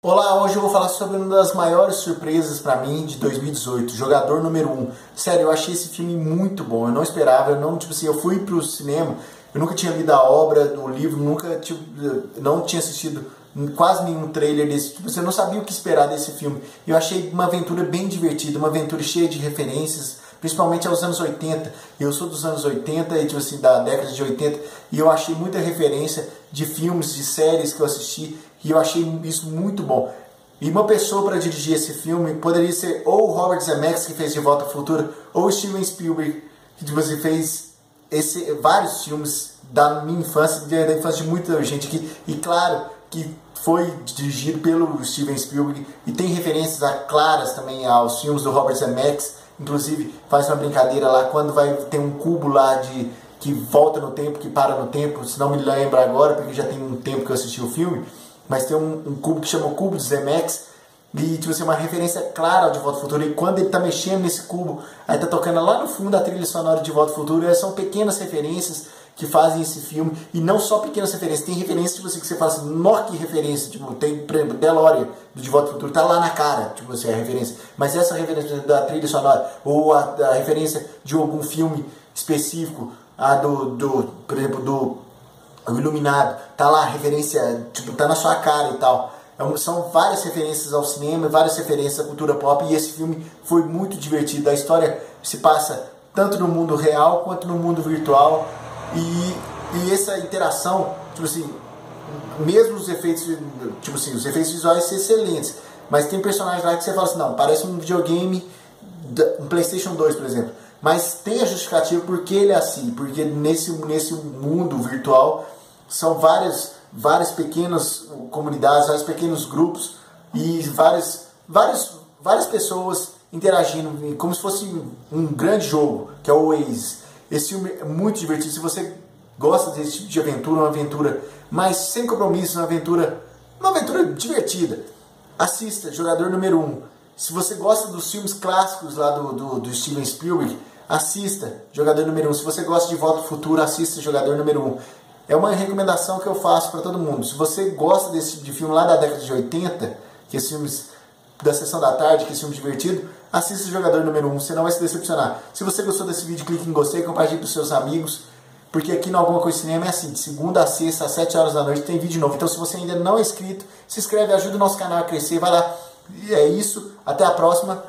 Olá, hoje eu vou falar sobre uma das maiores surpresas para mim de 2018, Jogador Número 1. Sério, eu achei esse filme muito bom, eu não esperava, eu não, tipo assim, eu fui pro cinema, eu nunca tinha lido a obra, o livro, nunca, tipo, não tinha assistido quase nenhum trailer desse, tipo, você não sabia o que esperar desse filme. Eu achei uma aventura bem divertida, uma aventura cheia de referências, principalmente aos anos 80. Eu sou dos anos 80 e tipo assim, da década de 80, e eu achei muita referência de filmes, de séries que eu assisti e eu achei isso muito bom. E uma pessoa para dirigir esse filme poderia ser ou Robert Zemeckis, que fez De Volta ao Futuro, ou Steven Spielberg, que você tipo fez esse, vários filmes da minha infância, da infância de muita gente aqui. E claro que foi dirigido pelo Steven Spielberg e tem referências claras também aos filmes do Robert Zemeckis. Inclusive faz uma brincadeira lá quando vai ter um cubo lá de que volta no tempo, que para no tempo, se não me lembro agora, porque já tem um tempo que eu assisti o filme mas tem um, um cubo que chama o cubo de Zemex e tipo assim, uma referência clara De Volta ao Futuro. E quando ele tá mexendo nesse cubo, aí tá tocando lá no fundo a trilha sonora de Volta ao Futuro, são pequenas referências que fazem esse filme, e não só pequenas referências, tem referências tipo assim, que você fala assim, nó que referência, tipo, tem, por exemplo, DeLorean do De Volta ao Futuro, tá lá na cara, tipo assim, a referência. Mas essa referência da trilha sonora, ou a, a referência de algum filme específico, a do, do, por exemplo, do o Iluminado, tá lá, referência, tipo, tá na sua cara e tal. É são várias referências ao cinema, várias referências à cultura pop, e esse filme foi muito divertido. A história se passa tanto no mundo real quanto no mundo virtual, e, e essa interação, tipo assim, mesmo os efeitos, tipo assim, os efeitos visuais são excelentes, mas tem personagens lá que você fala assim, não, parece um videogame, um Playstation 2, por exemplo. Mas tem a justificativa porque ele é assim, porque nesse, nesse mundo virtual são várias, várias pequenas comunidades, vários pequenos grupos e várias, várias, várias pessoas interagindo como se fosse um grande jogo, que é o Oasis. Esse filme é muito divertido. Se você gosta desse tipo de aventura, uma aventura mas sem compromisso, uma aventura, uma aventura divertida, assista, jogador número 1. Um. Se você gosta dos filmes clássicos lá do, do, do Steven Spielberg, assista Jogador Número 1. Um. Se você gosta de Volta ao Futuro, assista Jogador Número 1. Um. É uma recomendação que eu faço para todo mundo. Se você gosta desse tipo de filme lá da década de 80, que é filmes da sessão da tarde, que é filme divertido, assista o Jogador Número 1, um, você não vai se decepcionar. Se você gostou desse vídeo, clique em gostei, compartilhe os seus amigos, porque aqui no Alguma Coisa Cinema é assim, de segunda a sexta, às 7 horas da noite, tem vídeo novo. Então se você ainda não é inscrito, se inscreve, ajuda o nosso canal a crescer, vai lá. E é isso, até a próxima.